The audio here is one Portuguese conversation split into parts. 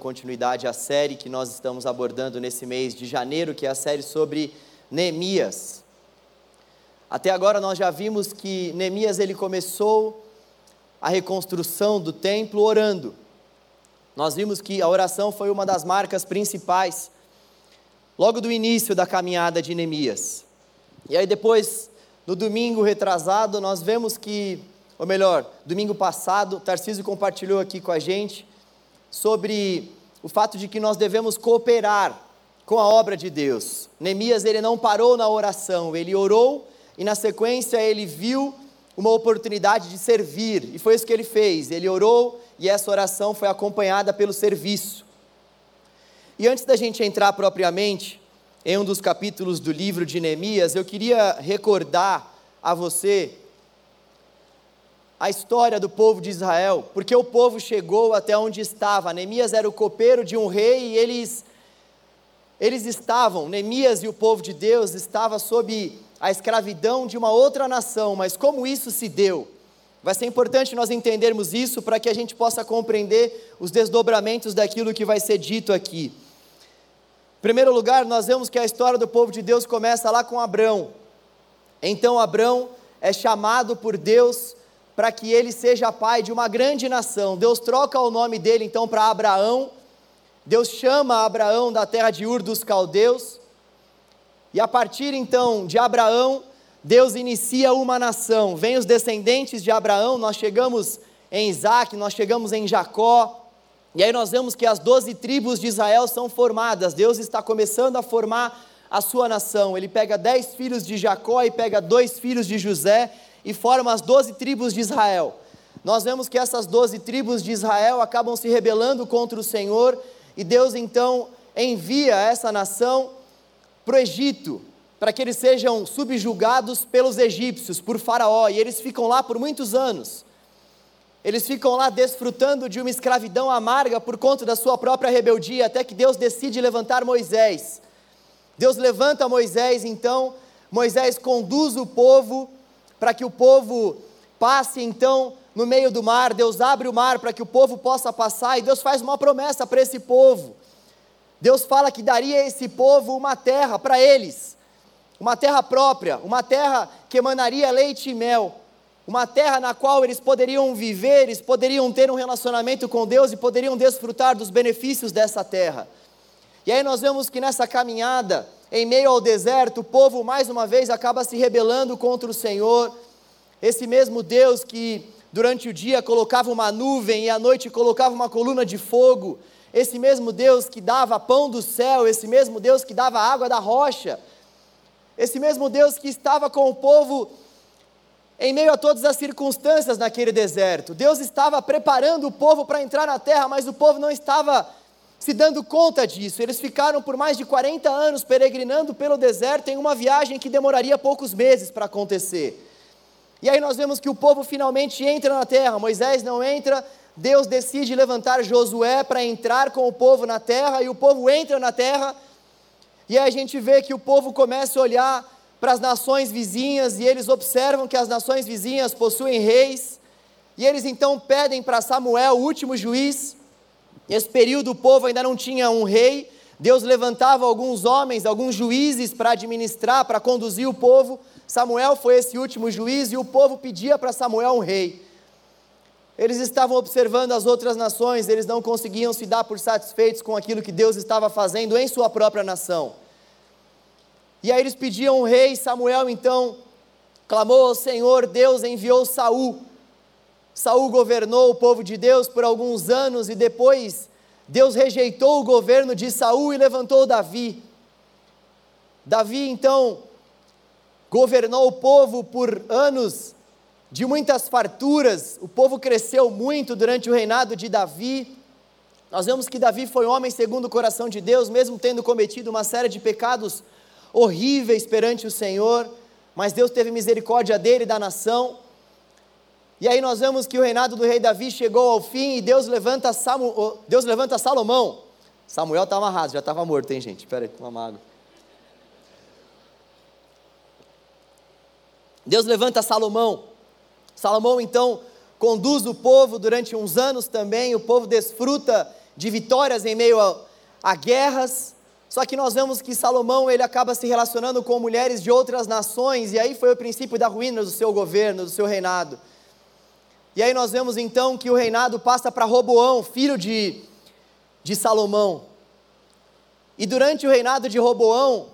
continuidade à série que nós estamos abordando nesse mês de janeiro, que é a série sobre Neemias. Até agora nós já vimos que Neemias ele começou a reconstrução do templo orando. Nós vimos que a oração foi uma das marcas principais logo do início da caminhada de Neemias. E aí depois, no domingo retrasado, nós vemos que, ou melhor, domingo passado, Tarcísio compartilhou aqui com a gente sobre o fato de que nós devemos cooperar com a obra de Deus. Neemias ele não parou na oração, ele orou e na sequência ele viu uma oportunidade de servir, e foi isso que ele fez. Ele orou e essa oração foi acompanhada pelo serviço. E antes da gente entrar propriamente em um dos capítulos do livro de Neemias, eu queria recordar a você a história do povo de Israel, porque o povo chegou até onde estava. Neemias era o copeiro de um rei e eles eles estavam, Neemias e o povo de Deus estava sob a escravidão de uma outra nação, mas como isso se deu? Vai ser importante nós entendermos isso para que a gente possa compreender os desdobramentos daquilo que vai ser dito aqui. Em primeiro lugar, nós vemos que a história do povo de Deus começa lá com Abrão. Então Abrão é chamado por Deus para que ele seja pai de uma grande nação. Deus troca o nome dele então para Abraão. Deus chama Abraão da terra de Ur dos Caldeus. E a partir então de Abraão, Deus inicia uma nação. Vem os descendentes de Abraão, nós chegamos em Isaac, nós chegamos em Jacó. E aí nós vemos que as doze tribos de Israel são formadas. Deus está começando a formar a sua nação. Ele pega dez filhos de Jacó e pega dois filhos de José e formam as doze tribos de Israel. Nós vemos que essas doze tribos de Israel acabam se rebelando contra o Senhor, e Deus então envia essa nação para o Egito, para que eles sejam subjugados pelos egípcios, por Faraó, e eles ficam lá por muitos anos. Eles ficam lá desfrutando de uma escravidão amarga por conta da sua própria rebeldia, até que Deus decide levantar Moisés. Deus levanta Moisés, então, Moisés conduz o povo para que o povo passe então no meio do mar, Deus abre o mar para que o povo possa passar, e Deus faz uma promessa para esse povo. Deus fala que daria a esse povo uma terra para eles, uma terra própria, uma terra que emanaria leite e mel, uma terra na qual eles poderiam viver, eles poderiam ter um relacionamento com Deus e poderiam desfrutar dos benefícios dessa terra. E aí nós vemos que nessa caminhada, em meio ao deserto, o povo mais uma vez acaba se rebelando contra o Senhor. Esse mesmo Deus que durante o dia colocava uma nuvem e à noite colocava uma coluna de fogo, esse mesmo Deus que dava pão do céu, esse mesmo Deus que dava água da rocha, esse mesmo Deus que estava com o povo em meio a todas as circunstâncias naquele deserto. Deus estava preparando o povo para entrar na terra, mas o povo não estava se dando conta disso. Eles ficaram por mais de 40 anos peregrinando pelo deserto em uma viagem que demoraria poucos meses para acontecer. E aí nós vemos que o povo finalmente entra na terra. Moisés não entra, Deus decide levantar Josué para entrar com o povo na terra, e o povo entra na terra. E aí a gente vê que o povo começa a olhar para as nações vizinhas e eles observam que as nações vizinhas possuem reis. E eles então pedem para Samuel, o último juiz, Nesse período o povo ainda não tinha um rei, Deus levantava alguns homens, alguns juízes para administrar, para conduzir o povo. Samuel foi esse último juiz e o povo pedia para Samuel um rei. Eles estavam observando as outras nações, eles não conseguiam se dar por satisfeitos com aquilo que Deus estava fazendo em sua própria nação. E aí eles pediam um rei, Samuel então clamou ao Senhor, Deus enviou Saul Saul governou o povo de Deus por alguns anos e depois Deus rejeitou o governo de Saul e levantou Davi. Davi então governou o povo por anos de muitas farturas. O povo cresceu muito durante o reinado de Davi. Nós vemos que Davi foi homem segundo o coração de Deus, mesmo tendo cometido uma série de pecados horríveis perante o Senhor, mas Deus teve misericórdia dele e da nação. E aí nós vemos que o reinado do rei Davi chegou ao fim e Deus levanta, Samu, Deus levanta Salomão. Samuel está amarrado, já estava morto, hein, gente? Espera aí, uma água. Deus levanta Salomão. Salomão então conduz o povo durante uns anos também, o povo desfruta de vitórias em meio a, a guerras. Só que nós vemos que Salomão ele acaba se relacionando com mulheres de outras nações, e aí foi o princípio da ruína do seu governo, do seu reinado. E aí nós vemos então que o reinado passa para Roboão, filho de, de Salomão. E durante o reinado de Roboão,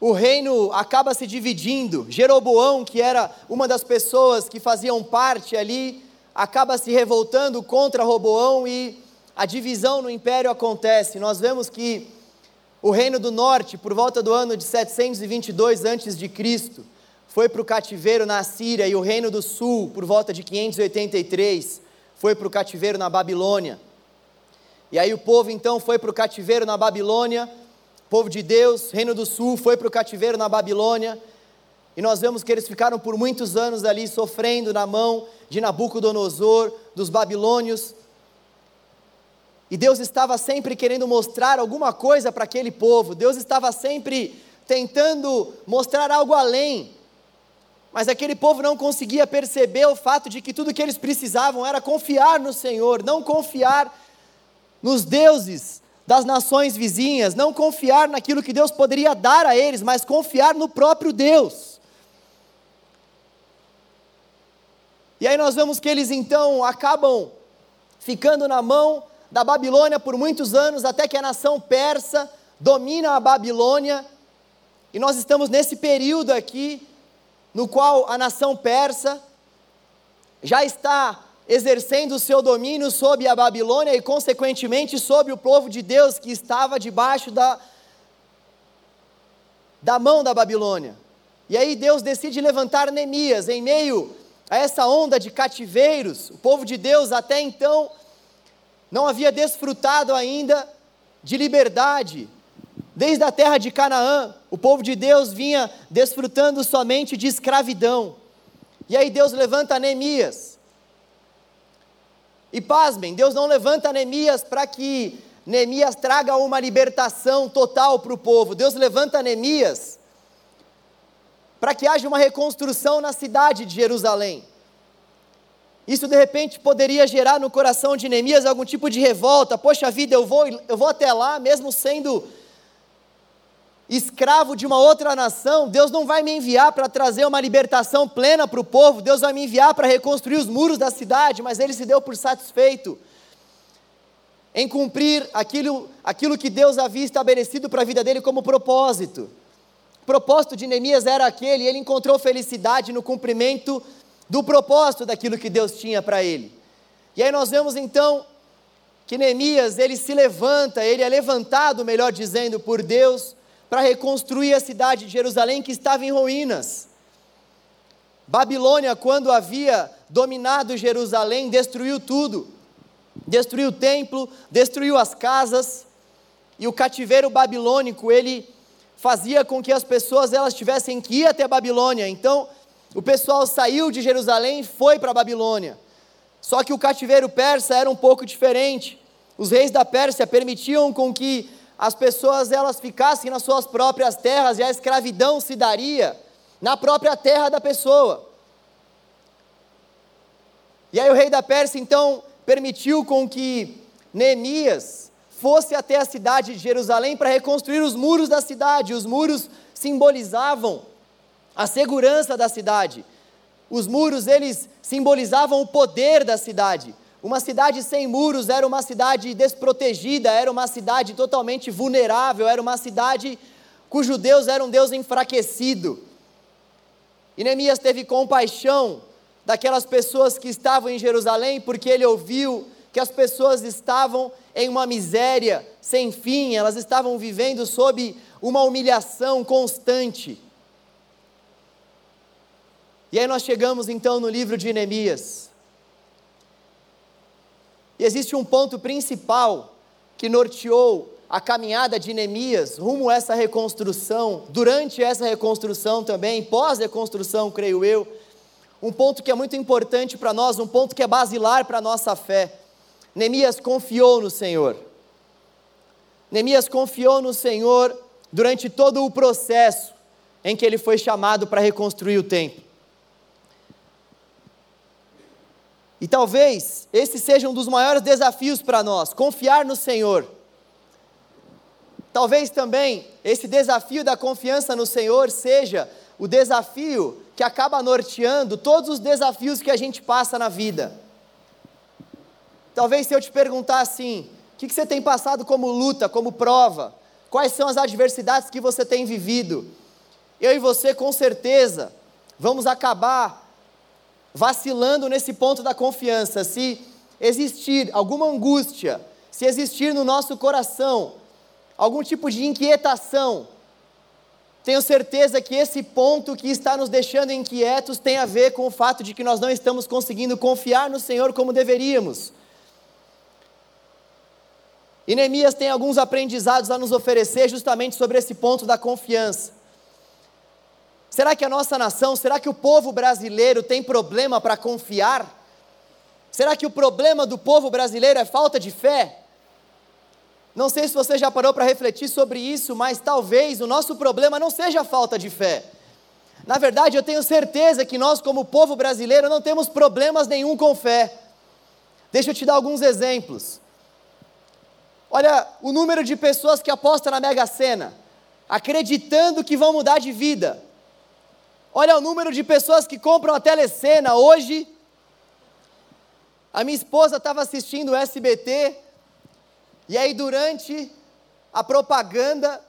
o reino acaba se dividindo. Jeroboão, que era uma das pessoas que faziam parte ali, acaba se revoltando contra Roboão e a divisão no império acontece. Nós vemos que o reino do norte, por volta do ano de 722 a.C., foi para o cativeiro na Síria, e o reino do sul, por volta de 583, foi para o cativeiro na Babilônia. E aí o povo então foi para o cativeiro na Babilônia, povo de Deus, reino do sul, foi para o cativeiro na Babilônia, e nós vemos que eles ficaram por muitos anos ali sofrendo na mão de Nabucodonosor, dos babilônios. E Deus estava sempre querendo mostrar alguma coisa para aquele povo, Deus estava sempre tentando mostrar algo além. Mas aquele povo não conseguia perceber o fato de que tudo que eles precisavam era confiar no Senhor, não confiar nos deuses das nações vizinhas, não confiar naquilo que Deus poderia dar a eles, mas confiar no próprio Deus. E aí nós vemos que eles então acabam ficando na mão da Babilônia por muitos anos, até que a nação persa domina a Babilônia, e nós estamos nesse período aqui, no qual a nação persa já está exercendo o seu domínio sobre a Babilônia e, consequentemente, sobre o povo de Deus que estava debaixo da, da mão da Babilônia. E aí Deus decide levantar Neemias em meio a essa onda de cativeiros. O povo de Deus até então não havia desfrutado ainda de liberdade. Desde a terra de Canaã, o povo de Deus vinha desfrutando somente de escravidão. E aí Deus levanta Neemias e pasmem, Deus não levanta Neemias para que Neemias traga uma libertação total para o povo. Deus levanta Neemias para que haja uma reconstrução na cidade de Jerusalém. Isso de repente poderia gerar no coração de Neemias algum tipo de revolta. Poxa vida, eu vou, eu vou até lá, mesmo sendo escravo de uma outra nação, Deus não vai me enviar para trazer uma libertação plena para o povo, Deus vai me enviar para reconstruir os muros da cidade, mas ele se deu por satisfeito em cumprir aquilo, aquilo que Deus havia estabelecido para a vida dele como propósito. O propósito de Neemias era aquele, ele encontrou felicidade no cumprimento do propósito daquilo que Deus tinha para ele. E aí nós vemos então que Neemias, ele se levanta, ele é levantado, melhor dizendo, por Deus, para reconstruir a cidade de Jerusalém que estava em ruínas. Babilônia, quando havia dominado Jerusalém, destruiu tudo. Destruiu o templo, destruiu as casas, e o cativeiro babilônico, ele fazia com que as pessoas elas tivessem que ir até a Babilônia. Então, o pessoal saiu de Jerusalém e foi para a Babilônia. Só que o cativeiro persa era um pouco diferente. Os reis da Pérsia permitiam com que as pessoas elas ficassem nas suas próprias terras e a escravidão se daria na própria terra da pessoa. E aí o rei da Pérsia então permitiu com que Neemias fosse até a cidade de Jerusalém para reconstruir os muros da cidade. Os muros simbolizavam a segurança da cidade. Os muros eles simbolizavam o poder da cidade. Uma cidade sem muros era uma cidade desprotegida, era uma cidade totalmente vulnerável, era uma cidade cujo Deus era um Deus enfraquecido. E Neemias teve compaixão daquelas pessoas que estavam em Jerusalém, porque ele ouviu que as pessoas estavam em uma miséria sem fim, elas estavam vivendo sob uma humilhação constante. E aí nós chegamos então no livro de Neemias. E existe um ponto principal que norteou a caminhada de Neemias rumo a essa reconstrução, durante essa reconstrução também, pós-reconstrução, creio eu, um ponto que é muito importante para nós, um ponto que é basilar para a nossa fé. Neemias confiou no Senhor. Neemias confiou no Senhor durante todo o processo em que ele foi chamado para reconstruir o templo. E talvez esse seja um dos maiores desafios para nós, confiar no Senhor. Talvez também esse desafio da confiança no Senhor seja o desafio que acaba norteando todos os desafios que a gente passa na vida. Talvez se eu te perguntar assim, o que, você tem passado como luta, como prova? Quais são as adversidades que você tem vivido? Eu e você, com certeza, vamos acabar vacilando nesse ponto da confiança. Se existir alguma angústia, se existir no nosso coração algum tipo de inquietação, tenho certeza que esse ponto que está nos deixando inquietos tem a ver com o fato de que nós não estamos conseguindo confiar no Senhor como deveríamos. E Neemias tem alguns aprendizados a nos oferecer justamente sobre esse ponto da confiança. Será que a nossa nação, será que o povo brasileiro tem problema para confiar? Será que o problema do povo brasileiro é falta de fé? Não sei se você já parou para refletir sobre isso, mas talvez o nosso problema não seja a falta de fé. Na verdade, eu tenho certeza que nós, como povo brasileiro, não temos problemas nenhum com fé. Deixa eu te dar alguns exemplos. Olha o número de pessoas que apostam na Mega Sena, acreditando que vão mudar de vida. Olha o número de pessoas que compram a telecena hoje. A minha esposa estava assistindo o SBT, e aí durante a propaganda,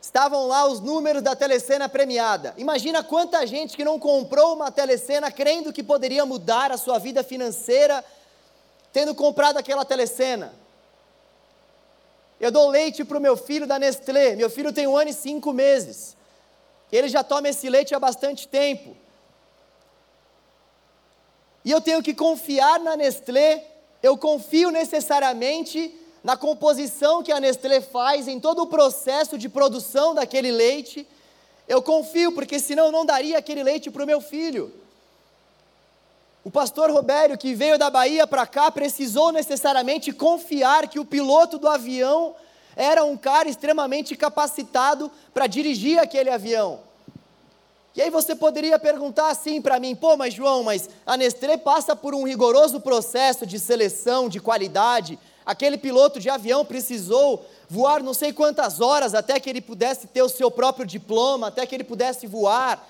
estavam lá os números da telecena premiada. Imagina quanta gente que não comprou uma telecena crendo que poderia mudar a sua vida financeira, tendo comprado aquela telecena. Eu dou leite para o meu filho da Nestlé, meu filho tem um ano e cinco meses. Ele já toma esse leite há bastante tempo. E eu tenho que confiar na Nestlé, eu confio necessariamente na composição que a Nestlé faz, em todo o processo de produção daquele leite. Eu confio, porque senão não daria aquele leite para o meu filho. O pastor Robério, que veio da Bahia para cá, precisou necessariamente confiar que o piloto do avião era um cara extremamente capacitado para dirigir aquele avião. E aí você poderia perguntar assim para mim, pô, mas João, mas a Nestlé passa por um rigoroso processo de seleção, de qualidade. Aquele piloto de avião precisou voar não sei quantas horas até que ele pudesse ter o seu próprio diploma, até que ele pudesse voar.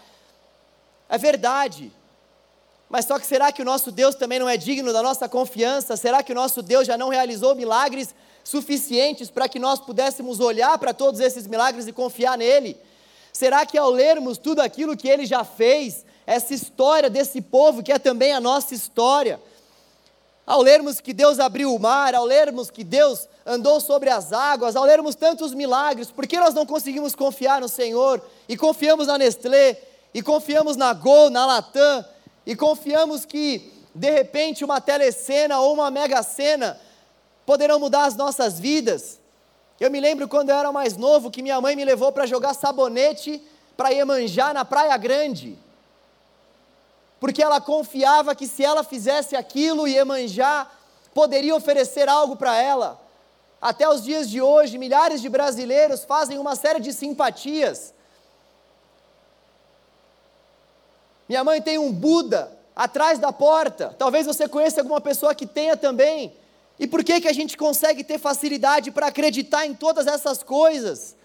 É verdade. Mas só que será que o nosso Deus também não é digno da nossa confiança? Será que o nosso Deus já não realizou milagres suficientes para que nós pudéssemos olhar para todos esses milagres e confiar nele? Será que ao lermos tudo aquilo que ele já fez, essa história desse povo que é também a nossa história, ao lermos que Deus abriu o mar, ao lermos que Deus andou sobre as águas, ao lermos tantos milagres, por que nós não conseguimos confiar no Senhor e confiamos na Nestlé, e confiamos na Gol, na Latam, e confiamos que de repente uma telecena ou uma mega cena poderão mudar as nossas vidas. Eu me lembro quando eu era mais novo que minha mãe me levou para jogar sabonete para Iemanjá na Praia Grande. Porque ela confiava que se ela fizesse aquilo, Iemanjá poderia oferecer algo para ela. Até os dias de hoje, milhares de brasileiros fazem uma série de simpatias. Minha mãe tem um Buda atrás da porta. Talvez você conheça alguma pessoa que tenha também. E por que, que a gente consegue ter facilidade para acreditar em todas essas coisas?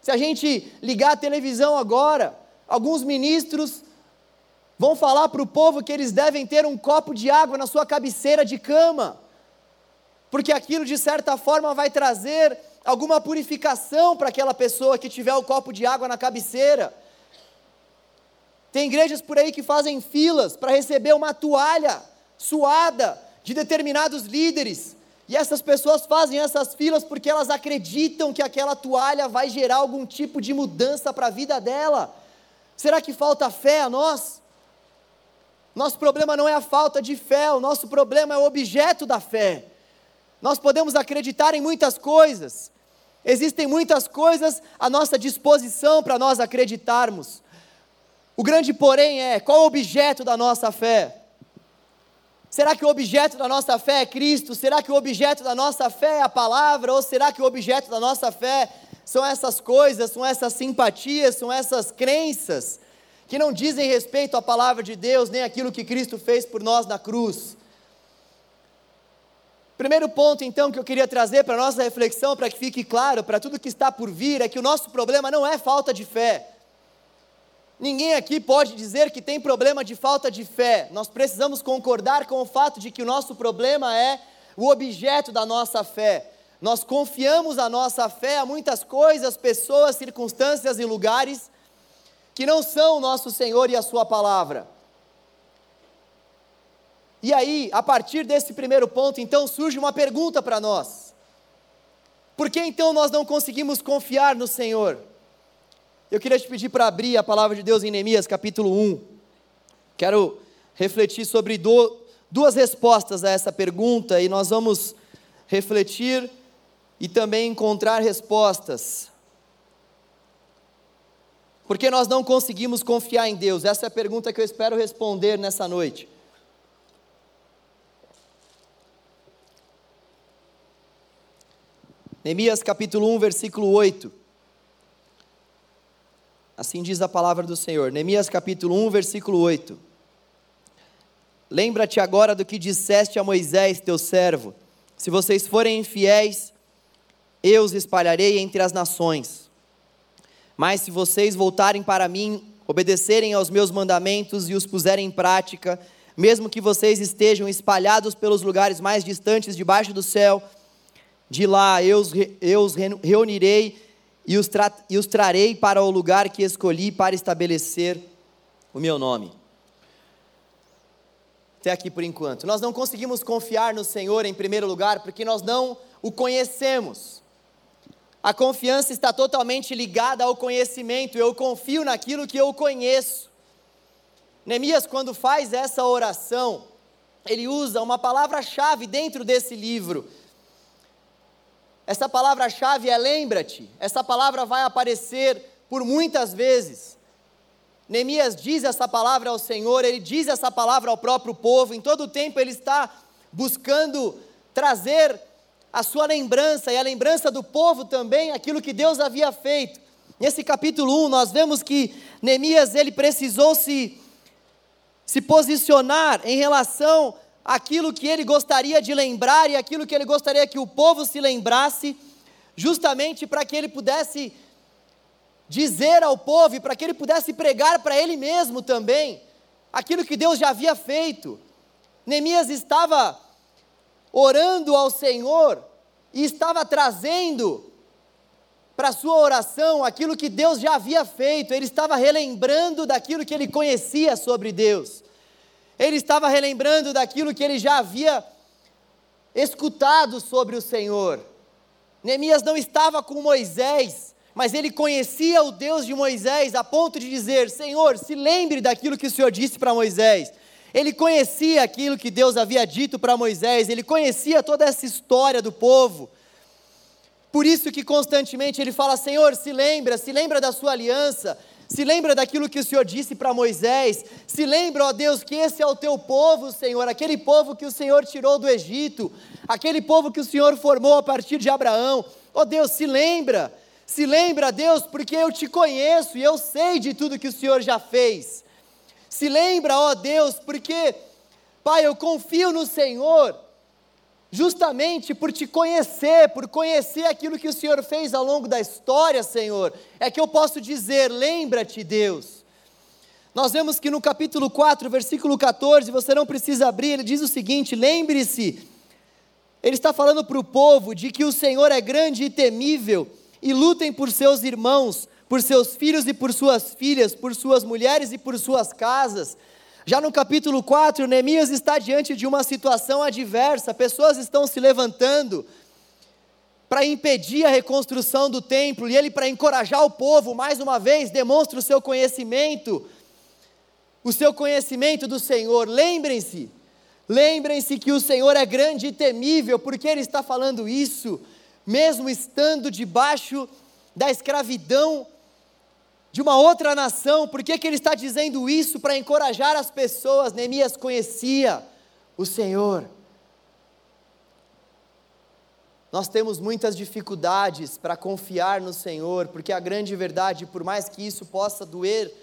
Se a gente ligar a televisão agora, alguns ministros vão falar para o povo que eles devem ter um copo de água na sua cabeceira de cama, porque aquilo de certa forma vai trazer alguma purificação para aquela pessoa que tiver o copo de água na cabeceira. Tem igrejas por aí que fazem filas para receber uma toalha suada de determinados líderes. E essas pessoas fazem essas filas porque elas acreditam que aquela toalha vai gerar algum tipo de mudança para a vida dela. Será que falta fé a nós? Nosso problema não é a falta de fé, o nosso problema é o objeto da fé. Nós podemos acreditar em muitas coisas, existem muitas coisas à nossa disposição para nós acreditarmos. O grande porém é: qual o objeto da nossa fé? Será que o objeto da nossa fé é Cristo? Será que o objeto da nossa fé é a palavra? Ou será que o objeto da nossa fé são essas coisas, são essas simpatias, são essas crenças que não dizem respeito à palavra de Deus, nem aquilo que Cristo fez por nós na cruz. Primeiro ponto, então, que eu queria trazer para a nossa reflexão, para que fique claro, para tudo que está por vir, é que o nosso problema não é falta de fé. Ninguém aqui pode dizer que tem problema de falta de fé. Nós precisamos concordar com o fato de que o nosso problema é o objeto da nossa fé. Nós confiamos a nossa fé a muitas coisas, pessoas, circunstâncias e lugares que não são o nosso Senhor e a Sua palavra. E aí, a partir desse primeiro ponto, então surge uma pergunta para nós: por que então nós não conseguimos confiar no Senhor? Eu queria te pedir para abrir a palavra de Deus em Neemias capítulo 1. Quero refletir sobre do, duas respostas a essa pergunta e nós vamos refletir e também encontrar respostas. Por que nós não conseguimos confiar em Deus? Essa é a pergunta que eu espero responder nessa noite. Neemias capítulo 1, versículo 8. Assim diz a palavra do Senhor. Neemias capítulo 1, versículo 8. Lembra-te agora do que disseste a Moisés, teu servo: Se vocês forem infiéis, eu os espalharei entre as nações. Mas se vocês voltarem para mim, obedecerem aos meus mandamentos e os puserem em prática, mesmo que vocês estejam espalhados pelos lugares mais distantes debaixo do céu, de lá eu os, eu os reunirei e os, tra e os trarei para o lugar que escolhi para estabelecer o meu nome. Até aqui por enquanto. Nós não conseguimos confiar no Senhor em primeiro lugar porque nós não o conhecemos. A confiança está totalmente ligada ao conhecimento. Eu confio naquilo que eu conheço. Neemias, quando faz essa oração, ele usa uma palavra-chave dentro desse livro, essa palavra-chave é lembra-te. Essa palavra vai aparecer por muitas vezes. Neemias diz essa palavra ao Senhor, ele diz essa palavra ao próprio povo, em todo o tempo ele está buscando trazer a sua lembrança e a lembrança do povo também, aquilo que Deus havia feito. Nesse capítulo 1, nós vemos que Neemias ele precisou se, se posicionar em relação aquilo que ele gostaria de lembrar e aquilo que ele gostaria que o povo se lembrasse, justamente para que ele pudesse dizer ao povo e para que ele pudesse pregar para ele mesmo também aquilo que Deus já havia feito. Neemias estava orando ao Senhor e estava trazendo para sua oração aquilo que Deus já havia feito, ele estava relembrando daquilo que ele conhecia sobre Deus. Ele estava relembrando daquilo que ele já havia escutado sobre o Senhor. Neemias não estava com Moisés, mas ele conhecia o Deus de Moisés a ponto de dizer: Senhor, se lembre daquilo que o Senhor disse para Moisés. Ele conhecia aquilo que Deus havia dito para Moisés, ele conhecia toda essa história do povo. Por isso que constantemente ele fala: Senhor, se lembra, se lembra da sua aliança, se lembra daquilo que o Senhor disse para Moisés, se lembra, ó Deus, que esse é o teu povo, Senhor, aquele povo que o Senhor tirou do Egito, aquele povo que o Senhor formou a partir de Abraão. Ó Deus, se lembra, se lembra, Deus, porque eu te conheço e eu sei de tudo que o Senhor já fez. Se lembra, ó Deus, porque, Pai, eu confio no Senhor justamente por te conhecer, por conhecer aquilo que o Senhor fez ao longo da história, Senhor, é que eu posso dizer: lembra-te, Deus. Nós vemos que no capítulo 4, versículo 14, você não precisa abrir, ele diz o seguinte: lembre-se, ele está falando para o povo de que o Senhor é grande e temível, e lutem por seus irmãos, por seus filhos e por suas filhas, por suas mulheres e por suas casas. Já no capítulo 4, Neemias está diante de uma situação adversa, pessoas estão se levantando para impedir a reconstrução do templo, e ele, para encorajar o povo, mais uma vez, demonstra o seu conhecimento, o seu conhecimento do Senhor. Lembrem-se, lembrem-se que o Senhor é grande e temível, porque ele está falando isso, mesmo estando debaixo da escravidão de uma outra nação, por que, que ele está dizendo isso? Para encorajar as pessoas. Neemias conhecia o Senhor. Nós temos muitas dificuldades para confiar no Senhor, porque a grande verdade, por mais que isso possa doer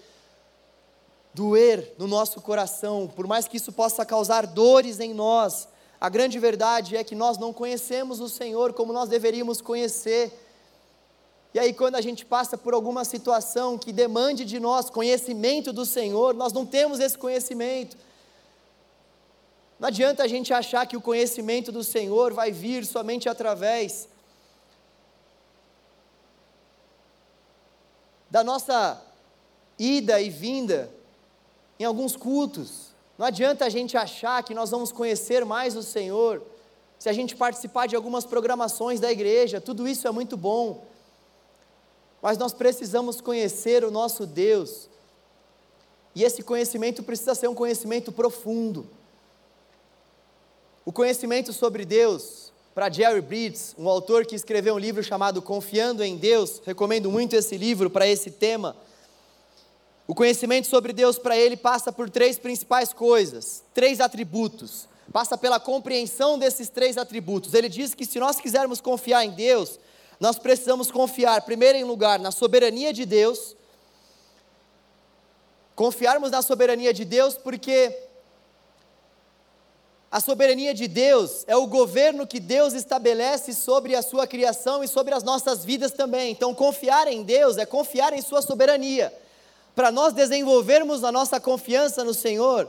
doer no nosso coração, por mais que isso possa causar dores em nós, a grande verdade é que nós não conhecemos o Senhor como nós deveríamos conhecer. E aí, quando a gente passa por alguma situação que demande de nós conhecimento do Senhor, nós não temos esse conhecimento. Não adianta a gente achar que o conhecimento do Senhor vai vir somente através da nossa ida e vinda em alguns cultos. Não adianta a gente achar que nós vamos conhecer mais o Senhor se a gente participar de algumas programações da igreja, tudo isso é muito bom. Mas nós precisamos conhecer o nosso Deus. E esse conhecimento precisa ser um conhecimento profundo. O conhecimento sobre Deus, para Jerry Bridges, um autor que escreveu um livro chamado Confiando em Deus, recomendo muito esse livro para esse tema. O conhecimento sobre Deus para ele passa por três principais coisas, três atributos. Passa pela compreensão desses três atributos. Ele diz que se nós quisermos confiar em Deus, nós precisamos confiar, primeiro em lugar, na soberania de Deus. Confiarmos na soberania de Deus, porque a soberania de Deus é o governo que Deus estabelece sobre a sua criação e sobre as nossas vidas também. Então, confiar em Deus é confiar em Sua soberania. Para nós desenvolvermos a nossa confiança no Senhor,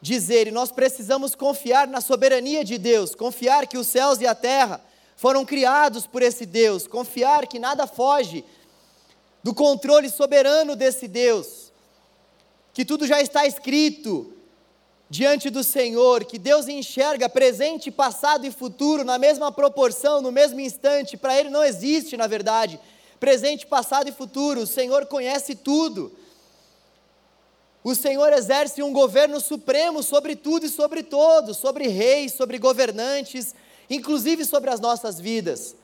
dizer, e nós precisamos confiar na soberania de Deus, confiar que os céus e a terra foram criados por esse Deus, confiar que nada foge do controle soberano desse Deus, que tudo já está escrito diante do Senhor, que Deus enxerga presente, passado e futuro na mesma proporção, no mesmo instante, para Ele não existe, na verdade, presente, passado e futuro, o Senhor conhece tudo. O Senhor exerce um governo supremo sobre tudo e sobre todos, sobre reis, sobre governantes, inclusive sobre as nossas vidas.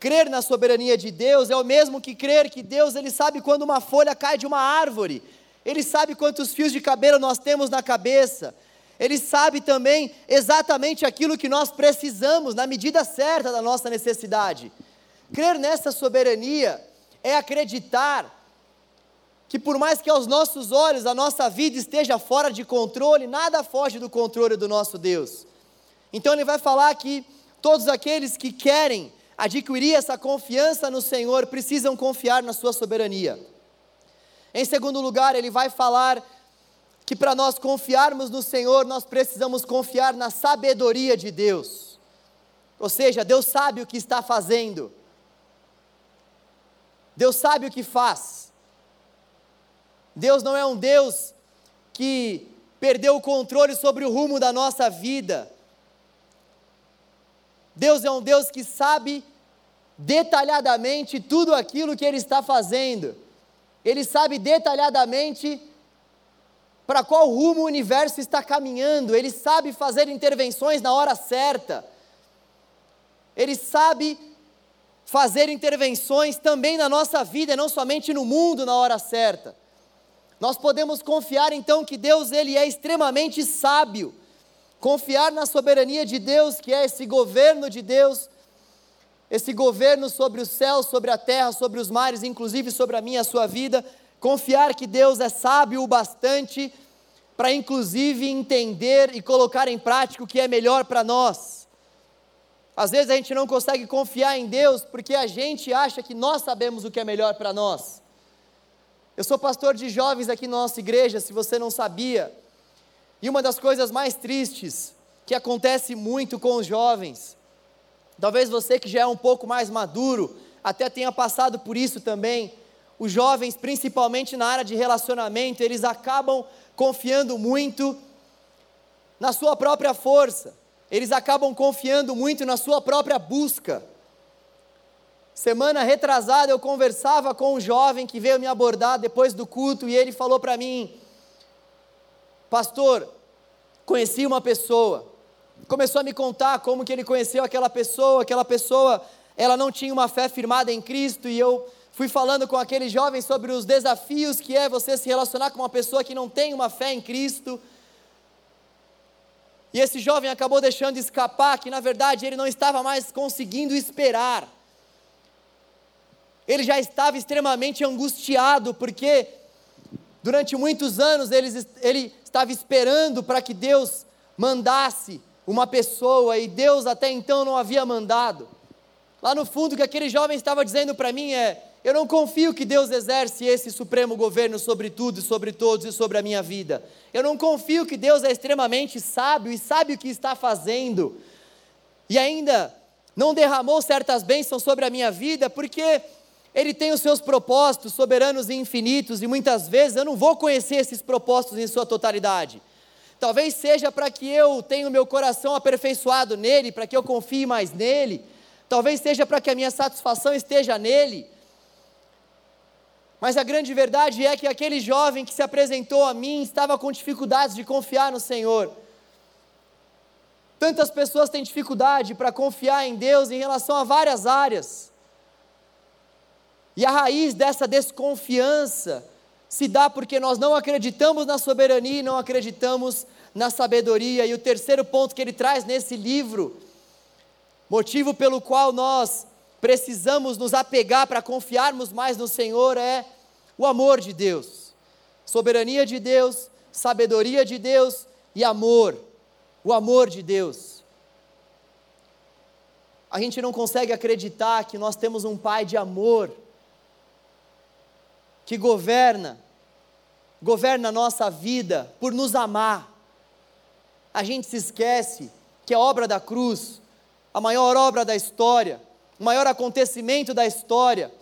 Crer na soberania de Deus é o mesmo que crer que Deus ele sabe quando uma folha cai de uma árvore. Ele sabe quantos fios de cabelo nós temos na cabeça. Ele sabe também exatamente aquilo que nós precisamos na medida certa da nossa necessidade. Crer nessa soberania é acreditar que por mais que aos nossos olhos a nossa vida esteja fora de controle, nada foge do controle do nosso Deus. Então ele vai falar que todos aqueles que querem adquirir essa confiança no Senhor precisam confiar na sua soberania. Em segundo lugar, ele vai falar que para nós confiarmos no Senhor, nós precisamos confiar na sabedoria de Deus. Ou seja, Deus sabe o que está fazendo. Deus sabe o que faz. Deus não é um Deus que perdeu o controle sobre o rumo da nossa vida. Deus é um Deus que sabe detalhadamente tudo aquilo que Ele está fazendo. Ele sabe detalhadamente para qual rumo o universo está caminhando. Ele sabe fazer intervenções na hora certa. Ele sabe fazer intervenções também na nossa vida, não somente no mundo na hora certa. Nós podemos confiar então que Deus ele é extremamente sábio Confiar na soberania de Deus, que é esse governo de Deus, esse governo sobre os céus, sobre a terra, sobre os mares, inclusive sobre a minha a sua vida. Confiar que Deus é sábio o bastante para, inclusive, entender e colocar em prática o que é melhor para nós. Às vezes a gente não consegue confiar em Deus porque a gente acha que nós sabemos o que é melhor para nós. Eu sou pastor de jovens aqui na nossa igreja, se você não sabia. E uma das coisas mais tristes que acontece muito com os jovens, talvez você que já é um pouco mais maduro, até tenha passado por isso também. Os jovens, principalmente na área de relacionamento, eles acabam confiando muito na sua própria força, eles acabam confiando muito na sua própria busca. Semana retrasada eu conversava com um jovem que veio me abordar depois do culto e ele falou para mim: Pastor, conheci uma pessoa. Começou a me contar como que ele conheceu aquela pessoa, aquela pessoa, ela não tinha uma fé firmada em Cristo e eu fui falando com aquele jovem sobre os desafios que é você se relacionar com uma pessoa que não tem uma fé em Cristo. E esse jovem acabou deixando escapar que na verdade ele não estava mais conseguindo esperar. Ele já estava extremamente angustiado porque Durante muitos anos ele, ele estava esperando para que Deus mandasse uma pessoa e Deus até então não havia mandado. Lá no fundo, o que aquele jovem estava dizendo para mim é: eu não confio que Deus exerce esse supremo governo sobre tudo e sobre todos e sobre a minha vida. Eu não confio que Deus é extremamente sábio e sabe o que está fazendo. E ainda não derramou certas bênçãos sobre a minha vida, porque Ele tem os seus propósitos soberanos e infinitos, e muitas vezes eu não vou conhecer esses propósitos em sua totalidade. Talvez seja para que eu tenha o meu coração aperfeiçoado nele, para que eu confie mais nele. Talvez seja para que a minha satisfação esteja nele. Mas a grande verdade é que aquele jovem que se apresentou a mim estava com dificuldades de confiar no Senhor. Tantas pessoas têm dificuldade para confiar em Deus em relação a várias áreas. E a raiz dessa desconfiança se dá porque nós não acreditamos na soberania e não acreditamos na sabedoria. E o terceiro ponto que ele traz nesse livro, motivo pelo qual nós precisamos nos apegar para confiarmos mais no Senhor é o amor de Deus. Soberania de Deus, sabedoria de Deus e amor. O amor de Deus. A gente não consegue acreditar que nós temos um Pai de amor, que governa, governa a nossa vida por nos amar. A gente se esquece que a obra da cruz, a maior obra da história, o maior acontecimento da história,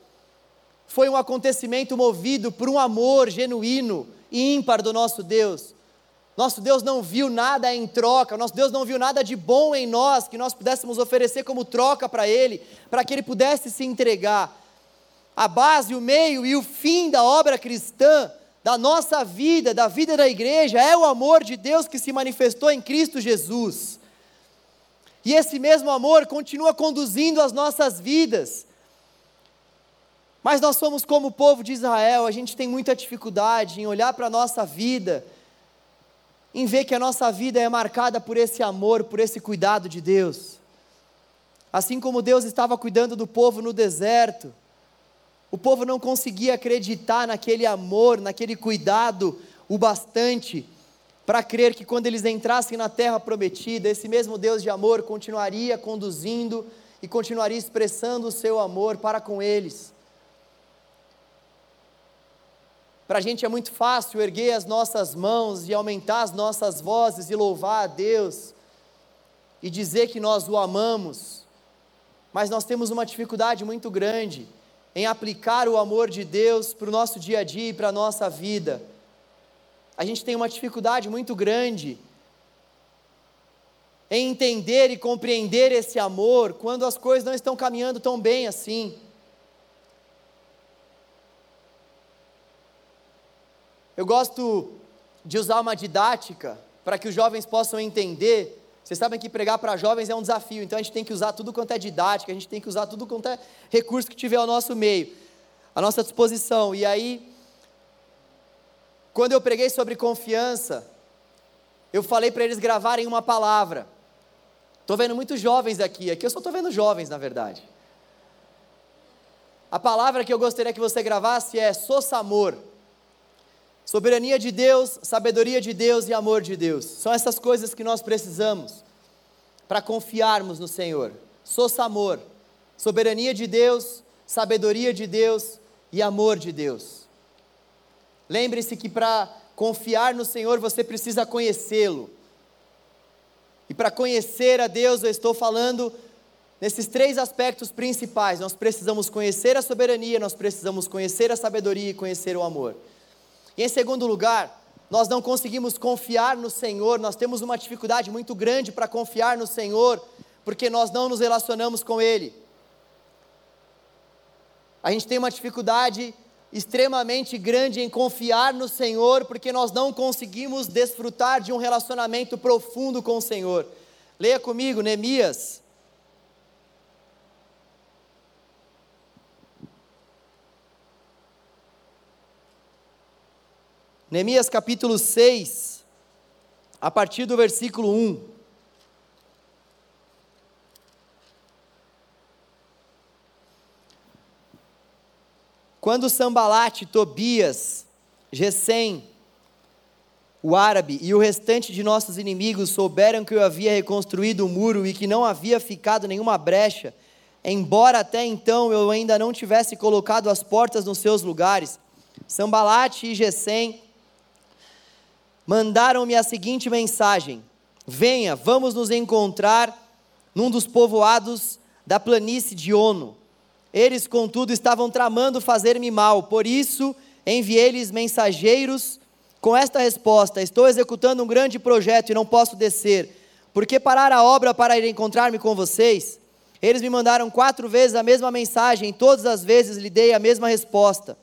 foi um acontecimento movido por um amor genuíno e ímpar do nosso Deus. Nosso Deus não viu nada em troca, nosso Deus não viu nada de bom em nós que nós pudéssemos oferecer como troca para Ele, para que Ele pudesse se entregar. A base, o meio e o fim da obra cristã, da nossa vida, da vida da igreja, é o amor de Deus que se manifestou em Cristo Jesus. E esse mesmo amor continua conduzindo as nossas vidas. Mas nós somos como o povo de Israel, a gente tem muita dificuldade em olhar para a nossa vida, em ver que a nossa vida é marcada por esse amor, por esse cuidado de Deus. Assim como Deus estava cuidando do povo no deserto, o povo não conseguia acreditar naquele amor, naquele cuidado o bastante para crer que quando eles entrassem na terra prometida, esse mesmo Deus de amor continuaria conduzindo e continuaria expressando o seu amor para com eles. Para a gente é muito fácil erguer as nossas mãos e aumentar as nossas vozes e louvar a Deus e dizer que nós o amamos, mas nós temos uma dificuldade muito grande em aplicar o amor de Deus para o nosso dia a dia e para a nossa vida a gente tem uma dificuldade muito grande em entender e compreender esse amor quando as coisas não estão caminhando tão bem assim. Eu gosto de usar uma didática para que os jovens possam entender. Vocês sabem que pregar para jovens é um desafio, então a gente tem que usar tudo quanto é didática, a gente tem que usar tudo quanto é recurso que tiver ao nosso meio, à nossa disposição. E aí, quando eu preguei sobre confiança, eu falei para eles gravarem uma palavra. Estou vendo muitos jovens aqui, aqui eu só estou vendo jovens, na verdade. A palavra que eu gostaria que você gravasse é Sossamor. Soberania de Deus, sabedoria de Deus e amor de Deus. São essas coisas que nós precisamos para confiarmos no Senhor. Sossamor. Soberania de Deus, sabedoria de Deus e amor de Deus. Lembre-se que para confiar no Senhor você precisa conhecê-lo. E para conhecer a Deus, eu estou falando nesses três aspectos principais. Nós precisamos conhecer a soberania, nós precisamos conhecer a sabedoria e conhecer o amor. E em segundo lugar, nós não conseguimos confiar no Senhor, nós temos uma dificuldade muito grande para confiar no Senhor, porque nós não nos relacionamos com Ele. A gente tem uma dificuldade extremamente grande em confiar no Senhor, porque nós não conseguimos desfrutar de um relacionamento profundo com o Senhor. Leia comigo, Neemias. Neemias capítulo 6, a partir do versículo 1. Quando Sambalate, Tobias, Gesem, o árabe e o restante de nossos inimigos souberam que eu havia reconstruído o muro e que não havia ficado nenhuma brecha, embora até então eu ainda não tivesse colocado as portas nos seus lugares, Sambalate e Gesem mandaram-me a seguinte mensagem: Venha, vamos nos encontrar num dos povoados da planície de Ono. Eles, contudo, estavam tramando fazer-me mal, por isso enviei-lhes mensageiros com esta resposta: Estou executando um grande projeto e não posso descer. Por que parar a obra para ir encontrar-me com vocês? Eles me mandaram quatro vezes a mesma mensagem, todas as vezes lhe dei a mesma resposta.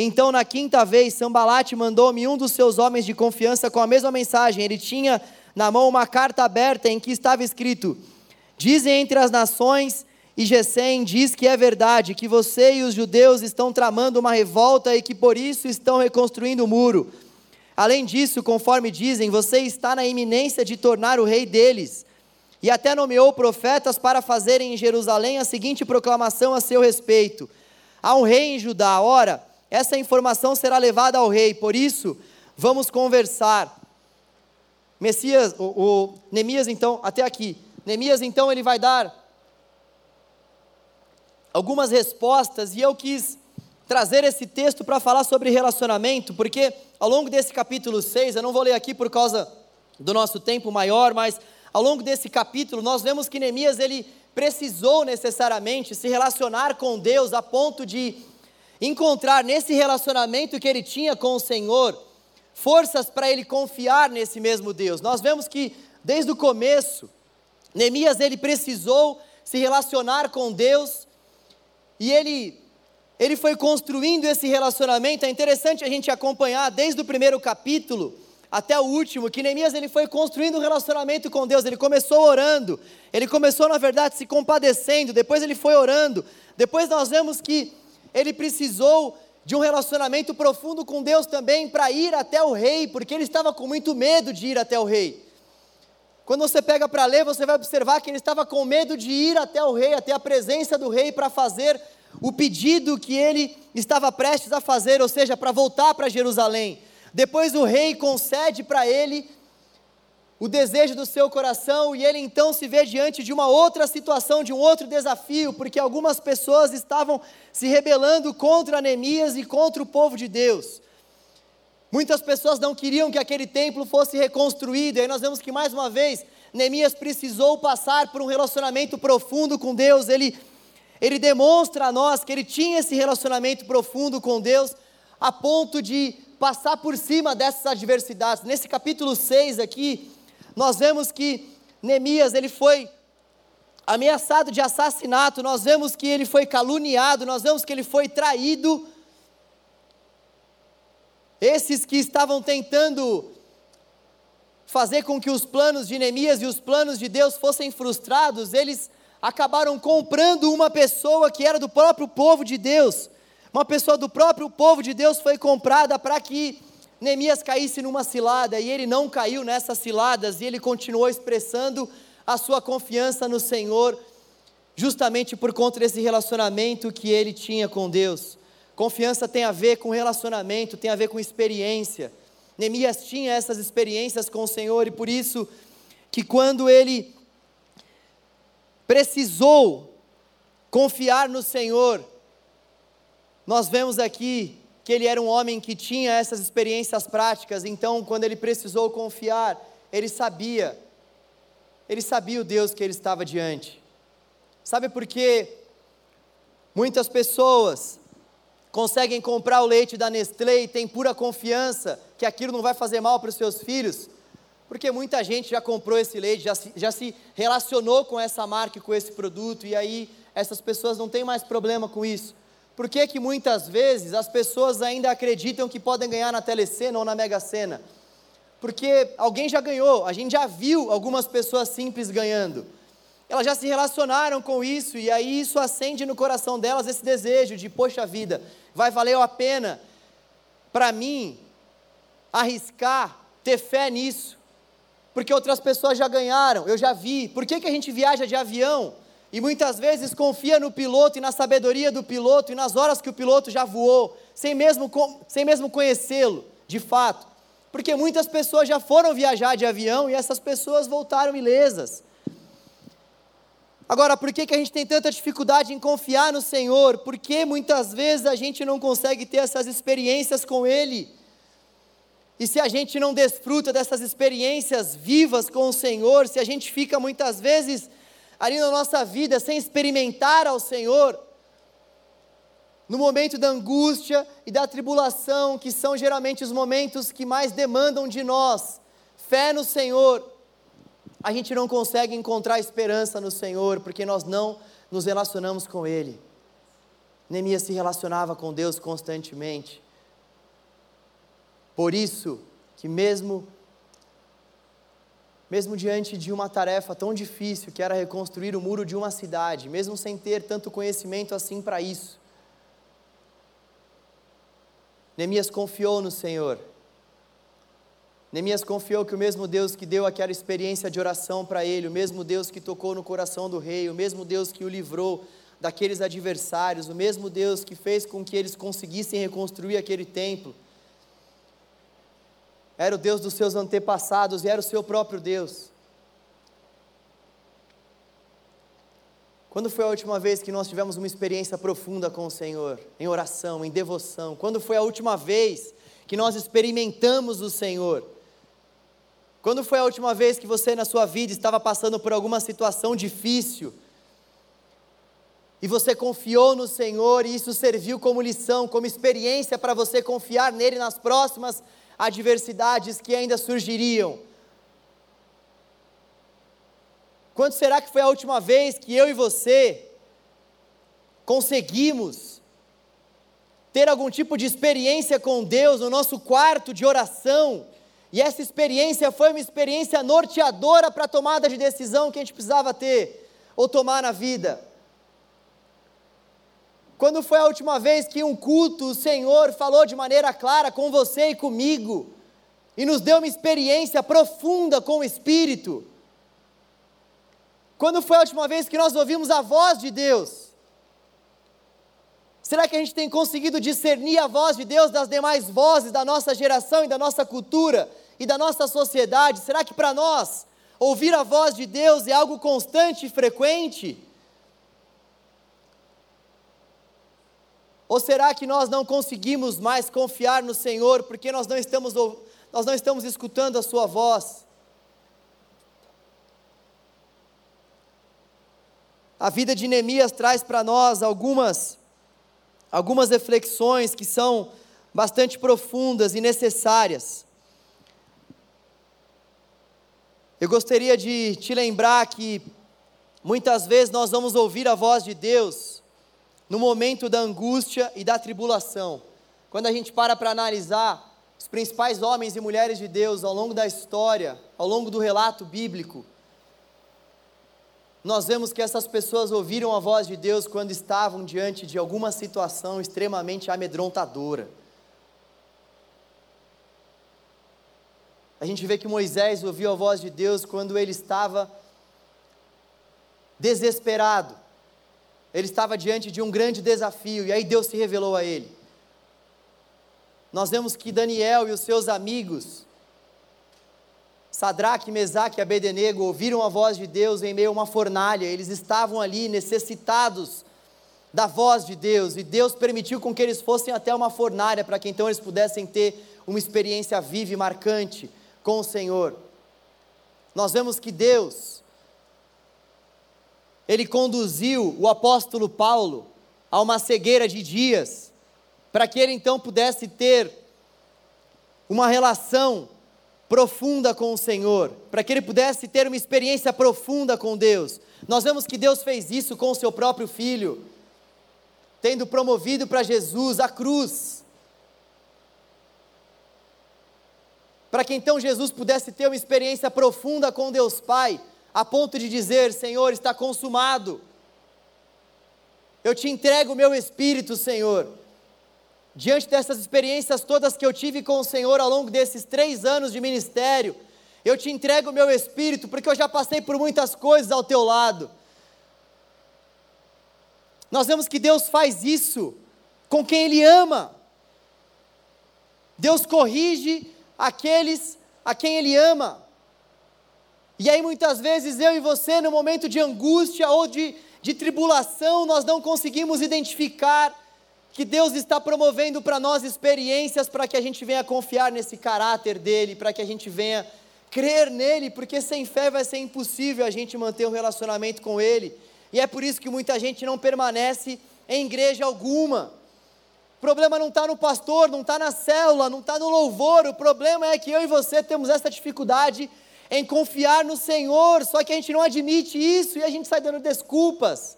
Então, na quinta vez, Sambalate mandou-me um dos seus homens de confiança com a mesma mensagem. Ele tinha na mão uma carta aberta em que estava escrito: Dizem entre as nações e Gesem diz que é verdade, que você e os judeus estão tramando uma revolta e que por isso estão reconstruindo o muro. Além disso, conforme dizem, você está na iminência de tornar o rei deles. E até nomeou profetas para fazerem em Jerusalém a seguinte proclamação a seu respeito: Há um rei em Judá. Ora, essa informação será levada ao rei, por isso, vamos conversar. Messias, o, o Neemias, então, até aqui. Neemias, então, ele vai dar algumas respostas e eu quis trazer esse texto para falar sobre relacionamento, porque ao longo desse capítulo 6, eu não vou ler aqui por causa do nosso tempo maior, mas ao longo desse capítulo nós vemos que Neemias ele precisou necessariamente se relacionar com Deus a ponto de encontrar nesse relacionamento que ele tinha com o Senhor forças para ele confiar nesse mesmo Deus. Nós vemos que desde o começo Neemias ele precisou se relacionar com Deus e ele, ele foi construindo esse relacionamento. É interessante a gente acompanhar desde o primeiro capítulo até o último, que Neemias ele foi construindo um relacionamento com Deus. Ele começou orando, ele começou, na verdade, se compadecendo, depois ele foi orando. Depois nós vemos que ele precisou de um relacionamento profundo com Deus também para ir até o rei, porque ele estava com muito medo de ir até o rei. Quando você pega para ler, você vai observar que ele estava com medo de ir até o rei, até a presença do rei, para fazer o pedido que ele estava prestes a fazer, ou seja, para voltar para Jerusalém. Depois o rei concede para ele o desejo do seu coração e ele então se vê diante de uma outra situação, de um outro desafio, porque algumas pessoas estavam se rebelando contra Neemias e contra o povo de Deus. Muitas pessoas não queriam que aquele templo fosse reconstruído, e aí nós vemos que mais uma vez Neemias precisou passar por um relacionamento profundo com Deus, ele, ele demonstra a nós que ele tinha esse relacionamento profundo com Deus, a ponto de passar por cima dessas adversidades. Nesse capítulo 6 aqui, nós vemos que Neemias ele foi ameaçado de assassinato, nós vemos que ele foi caluniado, nós vemos que ele foi traído esses que estavam tentando fazer com que os planos de Neemias e os planos de Deus fossem frustrados, eles acabaram comprando uma pessoa que era do próprio povo de Deus. Uma pessoa do próprio povo de Deus foi comprada para que Neemias caísse numa cilada e ele não caiu nessas ciladas e ele continuou expressando a sua confiança no Senhor, justamente por conta desse relacionamento que ele tinha com Deus. Confiança tem a ver com relacionamento, tem a ver com experiência. Neemias tinha essas experiências com o Senhor e por isso que quando ele precisou confiar no Senhor, nós vemos aqui que ele era um homem que tinha essas experiências práticas, então quando ele precisou confiar, ele sabia, ele sabia o Deus que ele estava diante. Sabe por quê? Muitas pessoas conseguem comprar o leite da Nestlé e têm pura confiança que aquilo não vai fazer mal para os seus filhos, porque muita gente já comprou esse leite, já se, já se relacionou com essa marca com esse produto, e aí essas pessoas não têm mais problema com isso. Por que, que muitas vezes as pessoas ainda acreditam que podem ganhar na Telecena ou na Mega Sena? Porque alguém já ganhou, a gente já viu algumas pessoas simples ganhando elas já se relacionaram com isso, e aí isso acende no coração delas esse desejo de, poxa vida, vai valer a pena para mim arriscar, ter fé nisso, porque outras pessoas já ganharam, eu já vi. Por que, que a gente viaja de avião? E muitas vezes confia no piloto e na sabedoria do piloto e nas horas que o piloto já voou, sem mesmo, sem mesmo conhecê-lo, de fato. Porque muitas pessoas já foram viajar de avião e essas pessoas voltaram ilesas. Agora, por que, que a gente tem tanta dificuldade em confiar no Senhor? Porque muitas vezes a gente não consegue ter essas experiências com Ele. E se a gente não desfruta dessas experiências vivas com o Senhor, se a gente fica muitas vezes ali na nossa vida sem experimentar ao Senhor, no momento da angústia e da tribulação, que são geralmente os momentos que mais demandam de nós, fé no Senhor, a gente não consegue encontrar esperança no Senhor, porque nós não nos relacionamos com Ele. Neemias se relacionava com Deus constantemente. Por isso que mesmo mesmo diante de uma tarefa tão difícil que era reconstruir o muro de uma cidade, mesmo sem ter tanto conhecimento assim para isso, Neemias confiou no Senhor. Neemias confiou que o mesmo Deus que deu aquela experiência de oração para ele, o mesmo Deus que tocou no coração do rei, o mesmo Deus que o livrou daqueles adversários, o mesmo Deus que fez com que eles conseguissem reconstruir aquele templo, era o Deus dos seus antepassados e era o seu próprio Deus. Quando foi a última vez que nós tivemos uma experiência profunda com o Senhor, em oração, em devoção? Quando foi a última vez que nós experimentamos o Senhor? Quando foi a última vez que você na sua vida estava passando por alguma situação difícil? E você confiou no Senhor e isso serviu como lição, como experiência para você confiar nele nas próximas adversidades que ainda surgiriam. Quando será que foi a última vez que eu e você conseguimos ter algum tipo de experiência com Deus no nosso quarto de oração? E essa experiência foi uma experiência norteadora para a tomada de decisão que a gente precisava ter ou tomar na vida. Quando foi a última vez que um culto o Senhor falou de maneira clara com você e comigo e nos deu uma experiência profunda com o Espírito? Quando foi a última vez que nós ouvimos a voz de Deus? Será que a gente tem conseguido discernir a voz de Deus das demais vozes da nossa geração e da nossa cultura e da nossa sociedade? Será que para nós ouvir a voz de Deus é algo constante e frequente? Ou será que nós não conseguimos mais confiar no Senhor porque nós não estamos, nós não estamos escutando a Sua voz? A vida de Neemias traz para nós algumas, algumas reflexões que são bastante profundas e necessárias. Eu gostaria de te lembrar que muitas vezes nós vamos ouvir a voz de Deus no momento da angústia e da tribulação. Quando a gente para para analisar os principais homens e mulheres de Deus ao longo da história, ao longo do relato bíblico, nós vemos que essas pessoas ouviram a voz de Deus quando estavam diante de alguma situação extremamente amedrontadora. A gente vê que Moisés ouviu a voz de Deus quando ele estava desesperado ele estava diante de um grande desafio e aí Deus se revelou a ele. Nós vemos que Daniel e os seus amigos, Sadraque, Mesaque e Abednego, ouviram a voz de Deus em meio a uma fornalha, eles estavam ali necessitados da voz de Deus e Deus permitiu com que eles fossem até uma fornalha para que então eles pudessem ter uma experiência viva e marcante com o Senhor. Nós vemos que Deus ele conduziu o apóstolo Paulo a uma cegueira de dias, para que ele então pudesse ter uma relação profunda com o Senhor, para que ele pudesse ter uma experiência profunda com Deus. Nós vemos que Deus fez isso com o seu próprio filho, tendo promovido para Jesus a cruz. Para que então Jesus pudesse ter uma experiência profunda com Deus Pai, a ponto de dizer: Senhor, está consumado. Eu te entrego o meu espírito, Senhor. Diante dessas experiências todas que eu tive com o Senhor ao longo desses três anos de ministério, eu te entrego o meu espírito, porque eu já passei por muitas coisas ao teu lado. Nós vemos que Deus faz isso com quem Ele ama. Deus corrige aqueles a quem Ele ama. E aí muitas vezes eu e você, no momento de angústia ou de, de tribulação, nós não conseguimos identificar que Deus está promovendo para nós experiências para que a gente venha confiar nesse caráter dele, para que a gente venha crer nele, porque sem fé vai ser impossível a gente manter um relacionamento com ele. E é por isso que muita gente não permanece em igreja alguma. O problema não está no pastor, não está na célula, não está no louvor. O problema é que eu e você temos essa dificuldade em confiar no Senhor, só que a gente não admite isso e a gente sai dando desculpas.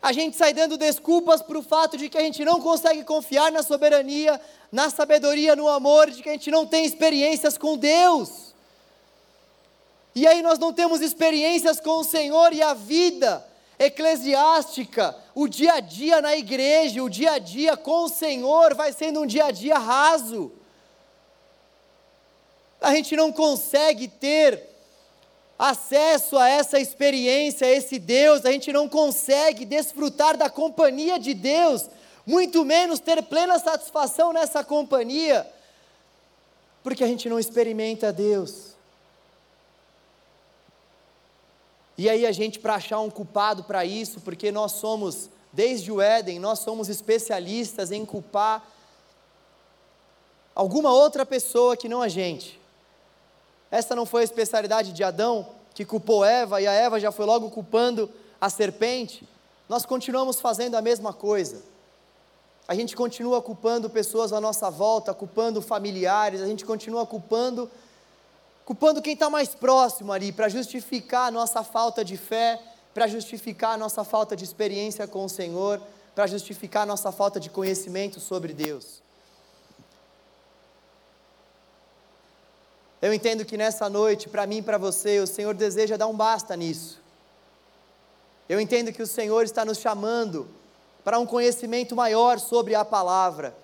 A gente sai dando desculpas para o fato de que a gente não consegue confiar na soberania, na sabedoria, no amor, de que a gente não tem experiências com Deus. E aí nós não temos experiências com o Senhor e a vida eclesiástica, o dia a dia na igreja, o dia a dia com o Senhor vai sendo um dia a dia raso. A gente não consegue ter acesso a essa experiência, a esse Deus, a gente não consegue desfrutar da companhia de Deus, muito menos ter plena satisfação nessa companhia, porque a gente não experimenta Deus. E aí a gente, para achar um culpado para isso, porque nós somos, desde o Éden, nós somos especialistas em culpar alguma outra pessoa que não a gente. Essa não foi a especialidade de Adão, que culpou Eva, e a Eva já foi logo culpando a serpente. Nós continuamos fazendo a mesma coisa. A gente continua culpando pessoas à nossa volta, culpando familiares, a gente continua culpando culpando quem está mais próximo ali, para justificar a nossa falta de fé, para justificar a nossa falta de experiência com o Senhor, para justificar a nossa falta de conhecimento sobre Deus. Eu entendo que nessa noite, para mim e para você, o Senhor deseja dar um basta nisso. Eu entendo que o Senhor está nos chamando para um conhecimento maior sobre a palavra.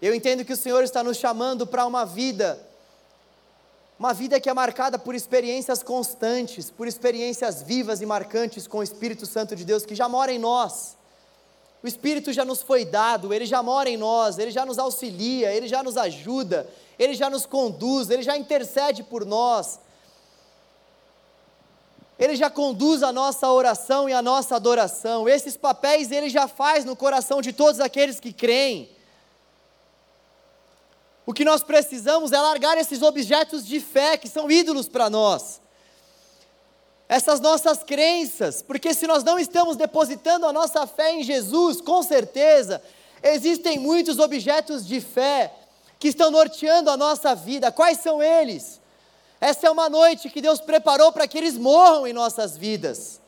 Eu entendo que o Senhor está nos chamando para uma vida uma vida que é marcada por experiências constantes, por experiências vivas e marcantes com o Espírito Santo de Deus que já mora em nós. O Espírito já nos foi dado, ele já mora em nós, ele já nos auxilia, ele já nos ajuda, ele já nos conduz, ele já intercede por nós. Ele já conduz a nossa oração e a nossa adoração. Esses papéis ele já faz no coração de todos aqueles que creem. O que nós precisamos é largar esses objetos de fé que são ídolos para nós. Essas nossas crenças, porque se nós não estamos depositando a nossa fé em Jesus, com certeza, existem muitos objetos de fé que estão norteando a nossa vida. Quais são eles? Essa é uma noite que Deus preparou para que eles morram em nossas vidas.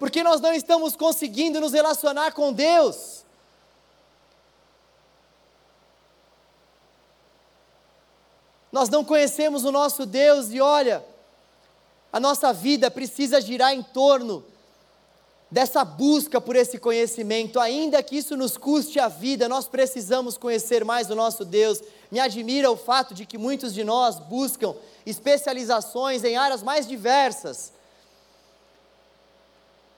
porque nós não estamos conseguindo nos relacionar com Deus. Nós não conhecemos o nosso Deus e olha, a nossa vida precisa girar em torno dessa busca por esse conhecimento, ainda que isso nos custe a vida, nós precisamos conhecer mais o nosso Deus. Me admira o fato de que muitos de nós buscam especializações em áreas mais diversas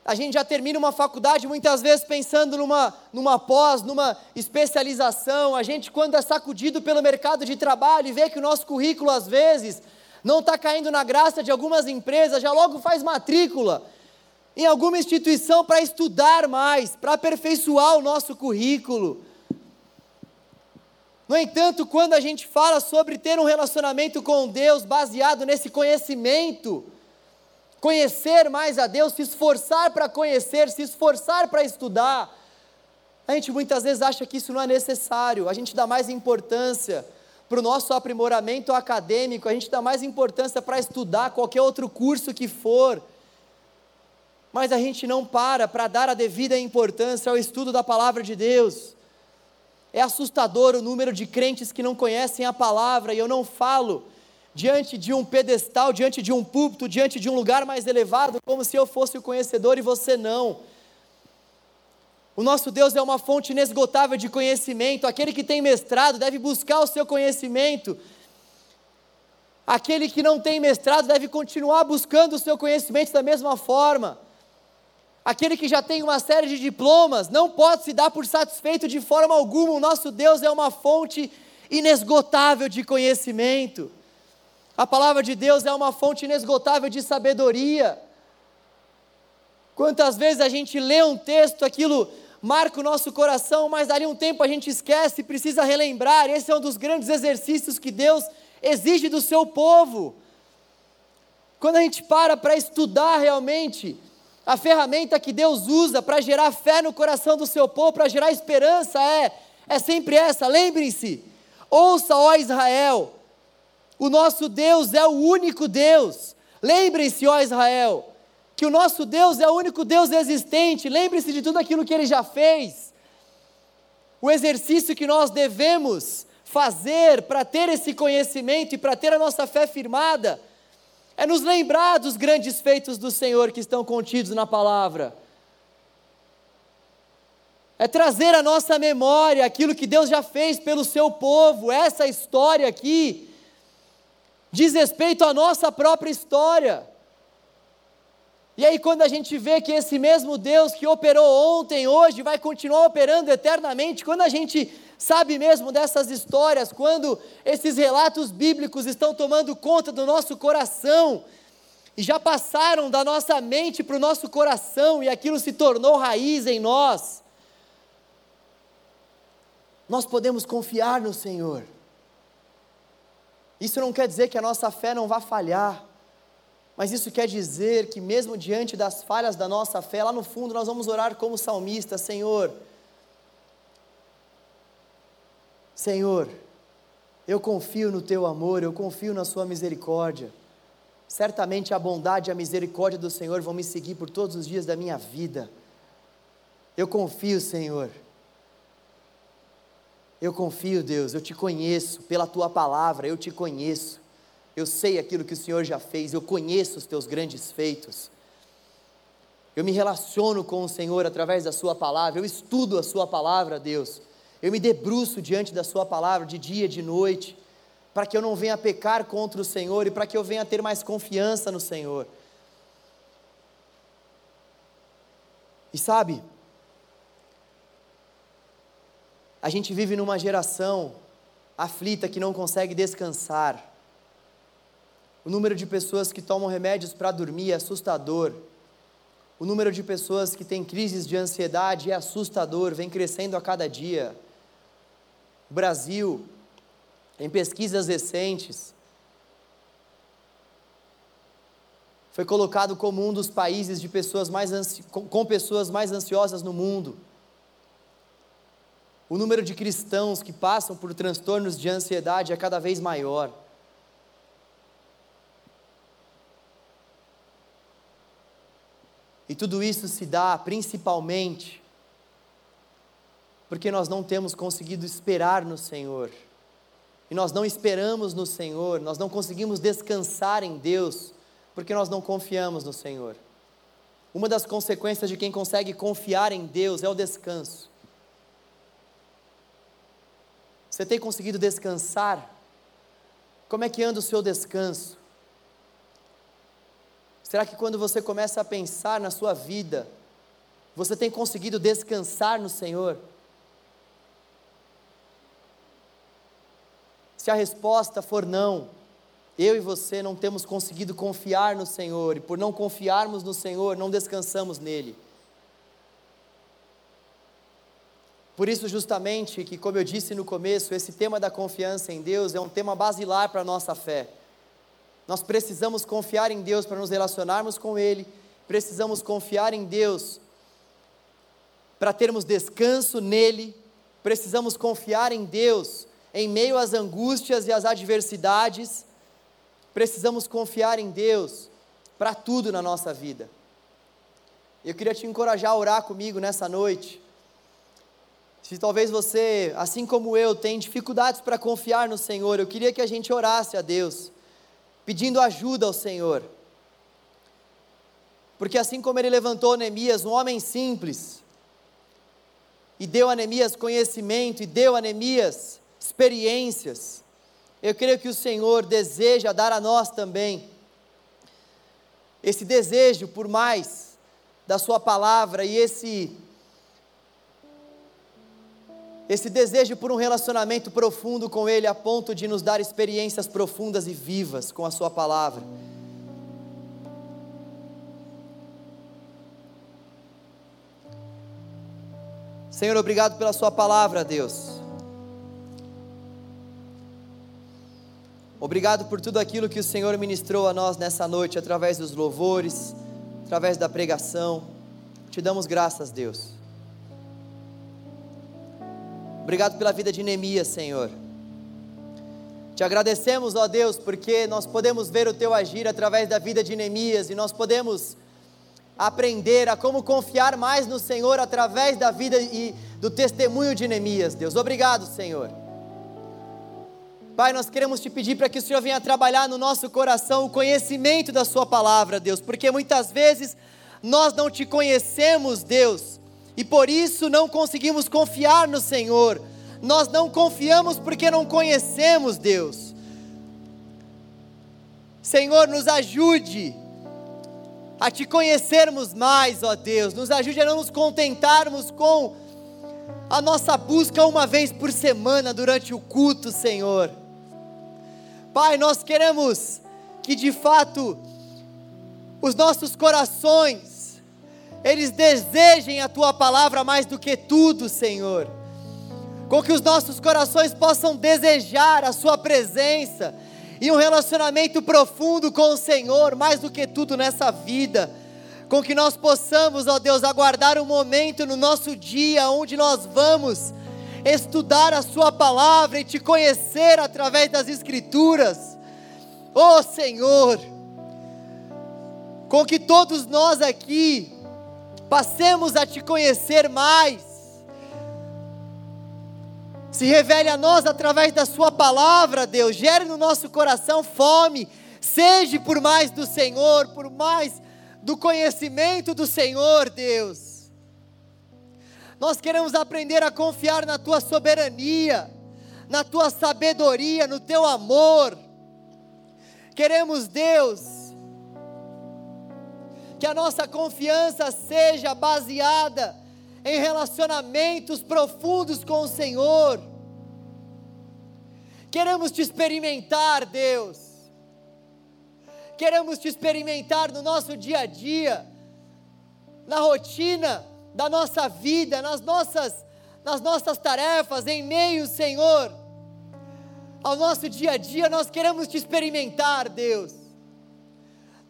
a gente já termina uma faculdade muitas vezes pensando numa, numa pós, numa especialização. A gente, quando é sacudido pelo mercado de trabalho e vê que o nosso currículo, às vezes, não está caindo na graça de algumas empresas, já logo faz matrícula em alguma instituição para estudar mais, para aperfeiçoar o nosso currículo. No entanto, quando a gente fala sobre ter um relacionamento com Deus baseado nesse conhecimento, conhecer mais a Deus, se esforçar para conhecer, se esforçar para estudar. A gente muitas vezes acha que isso não é necessário, a gente dá mais importância para o nosso aprimoramento acadêmico, a gente dá mais importância para estudar qualquer outro curso que for, mas a gente não para para dar a devida importância ao estudo da palavra de Deus. É assustador o número de crentes que não conhecem a palavra, e eu não falo diante de um pedestal, diante de um púlpito, diante de um lugar mais elevado, como se eu fosse o conhecedor e você não. O nosso Deus é uma fonte inesgotável de conhecimento. Aquele que tem mestrado deve buscar o seu conhecimento. Aquele que não tem mestrado deve continuar buscando o seu conhecimento da mesma forma. Aquele que já tem uma série de diplomas não pode se dar por satisfeito de forma alguma. O nosso Deus é uma fonte inesgotável de conhecimento. A palavra de Deus é uma fonte inesgotável de sabedoria. Quantas vezes a gente lê um texto, aquilo marca o nosso coração, mas dali um tempo a gente esquece e precisa relembrar. Esse é um dos grandes exercícios que Deus exige do seu povo. Quando a gente para para estudar realmente a ferramenta que Deus usa para gerar fé no coração do seu povo, para gerar esperança, é, é sempre essa. Lembrem-se, ouça, ó Israel, o nosso Deus é o único Deus. Lembrem-se, ó Israel, que o nosso Deus é o único Deus existente. Lembre-se de tudo aquilo que ele já fez. O exercício que nós devemos fazer para ter esse conhecimento e para ter a nossa fé firmada é nos lembrar dos grandes feitos do Senhor que estão contidos na palavra. É trazer à nossa memória aquilo que Deus já fez pelo seu povo, essa história aqui diz respeito à nossa própria história. E aí, quando a gente vê que esse mesmo Deus que operou ontem, hoje, vai continuar operando eternamente, quando a gente sabe mesmo dessas histórias, quando esses relatos bíblicos estão tomando conta do nosso coração, e já passaram da nossa mente para o nosso coração, e aquilo se tornou raiz em nós, nós podemos confiar no Senhor. Isso não quer dizer que a nossa fé não vá falhar, mas isso quer dizer que, mesmo diante das falhas da nossa fé, lá no fundo nós vamos orar como salmista: Senhor, Senhor, eu confio no teu amor, eu confio na sua misericórdia. Certamente a bondade e a misericórdia do Senhor vão me seguir por todos os dias da minha vida. Eu confio, Senhor. Eu confio, Deus, eu te conheço, pela tua palavra, eu te conheço. Eu sei aquilo que o Senhor já fez, eu conheço os teus grandes feitos. Eu me relaciono com o Senhor através da Sua palavra, eu estudo a Sua palavra, Deus. Eu me debruço diante da Sua palavra de dia e de noite, para que eu não venha pecar contra o Senhor e para que eu venha ter mais confiança no Senhor. E sabe, A gente vive numa geração aflita que não consegue descansar. O número de pessoas que tomam remédios para dormir é assustador. O número de pessoas que têm crises de ansiedade é assustador, vem crescendo a cada dia. O Brasil, em pesquisas recentes, foi colocado como um dos países de pessoas mais com pessoas mais ansiosas no mundo. O número de cristãos que passam por transtornos de ansiedade é cada vez maior. E tudo isso se dá principalmente porque nós não temos conseguido esperar no Senhor. E nós não esperamos no Senhor, nós não conseguimos descansar em Deus, porque nós não confiamos no Senhor. Uma das consequências de quem consegue confiar em Deus é o descanso. Você tem conseguido descansar? Como é que anda o seu descanso? Será que quando você começa a pensar na sua vida, você tem conseguido descansar no Senhor? Se a resposta for não, eu e você não temos conseguido confiar no Senhor, e por não confiarmos no Senhor, não descansamos nele. Por isso, justamente, que, como eu disse no começo, esse tema da confiança em Deus é um tema basilar para a nossa fé. Nós precisamos confiar em Deus para nos relacionarmos com Ele, precisamos confiar em Deus para termos descanso nele, precisamos confiar em Deus em meio às angústias e às adversidades, precisamos confiar em Deus para tudo na nossa vida. Eu queria te encorajar a orar comigo nessa noite se talvez você, assim como eu, tem dificuldades para confiar no Senhor, eu queria que a gente orasse a Deus, pedindo ajuda ao Senhor. Porque assim como ele levantou Neemias, um homem simples, e deu a Neemias conhecimento, e deu a Neemias experiências, eu creio que o Senhor deseja dar a nós também esse desejo por mais da Sua palavra e esse esse desejo por um relacionamento profundo com Ele, a ponto de nos dar experiências profundas e vivas com a Sua palavra. Senhor, obrigado pela Sua palavra, Deus. Obrigado por tudo aquilo que o Senhor ministrou a nós nessa noite, através dos louvores, através da pregação. Te damos graças, Deus. Obrigado pela vida de Neemias, Senhor. Te agradecemos, ó Deus, porque nós podemos ver o Teu agir através da vida de Neemias e nós podemos aprender a como confiar mais no Senhor através da vida e do testemunho de Neemias, Deus. Obrigado, Senhor. Pai, nós queremos te pedir para que o Senhor venha trabalhar no nosso coração o conhecimento da Sua palavra, Deus, porque muitas vezes nós não te conhecemos, Deus, e por isso não conseguimos confiar no Senhor. Nós não confiamos porque não conhecemos Deus. Senhor, nos ajude a te conhecermos mais, ó Deus. Nos ajude a não nos contentarmos com a nossa busca uma vez por semana durante o culto, Senhor. Pai, nós queremos que de fato os nossos corações eles desejem a tua palavra mais do que tudo, Senhor. Com que os nossos corações possam desejar a Sua presença e um relacionamento profundo com o Senhor, mais do que tudo nessa vida. Com que nós possamos, ó Deus, aguardar um momento no nosso dia onde nós vamos estudar a Sua palavra e te conhecer através das Escrituras. Ó oh, Senhor, com que todos nós aqui passemos a te conhecer mais. Se revele a nós através da Sua palavra, Deus. Gere no nosso coração fome, seja por mais do Senhor, por mais do conhecimento do Senhor, Deus. Nós queremos aprender a confiar na Tua soberania, na Tua sabedoria, no Teu amor. Queremos, Deus, que a nossa confiança seja baseada em relacionamentos profundos com o Senhor. Queremos te experimentar, Deus. Queremos te experimentar no nosso dia a dia, na rotina da nossa vida, nas nossas, nas nossas tarefas, em meio, Senhor, ao nosso dia a dia, nós queremos te experimentar, Deus.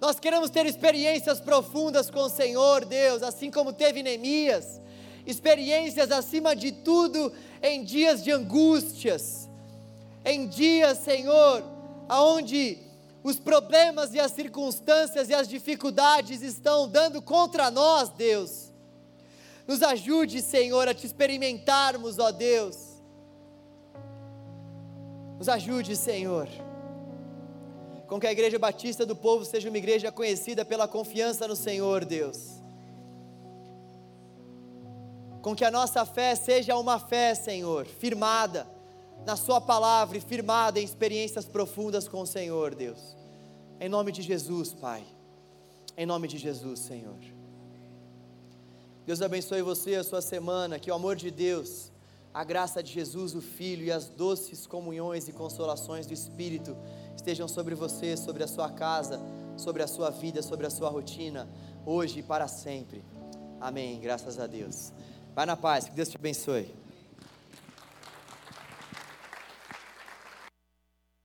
Nós queremos ter experiências profundas com o Senhor, Deus, assim como teve Neemias, experiências acima de tudo em dias de angústias, em dias, Senhor, aonde os problemas e as circunstâncias e as dificuldades estão dando contra nós, Deus. Nos ajude, Senhor, a te experimentarmos, ó Deus. Nos ajude, Senhor com que a Igreja Batista do Povo seja uma igreja conhecida pela confiança no Senhor, Deus. Com que a nossa fé seja uma fé, Senhor, firmada na Sua palavra e firmada em experiências profundas com o Senhor, Deus. Em nome de Jesus, Pai. Em nome de Jesus, Senhor. Deus abençoe você, a sua semana, que o amor de Deus, a graça de Jesus, o Filho e as doces comunhões e consolações do Espírito estejam sobre você, sobre a sua casa, sobre a sua vida, sobre a sua rotina, hoje e para sempre. Amém. Graças a Deus. Vai na paz, que Deus te abençoe.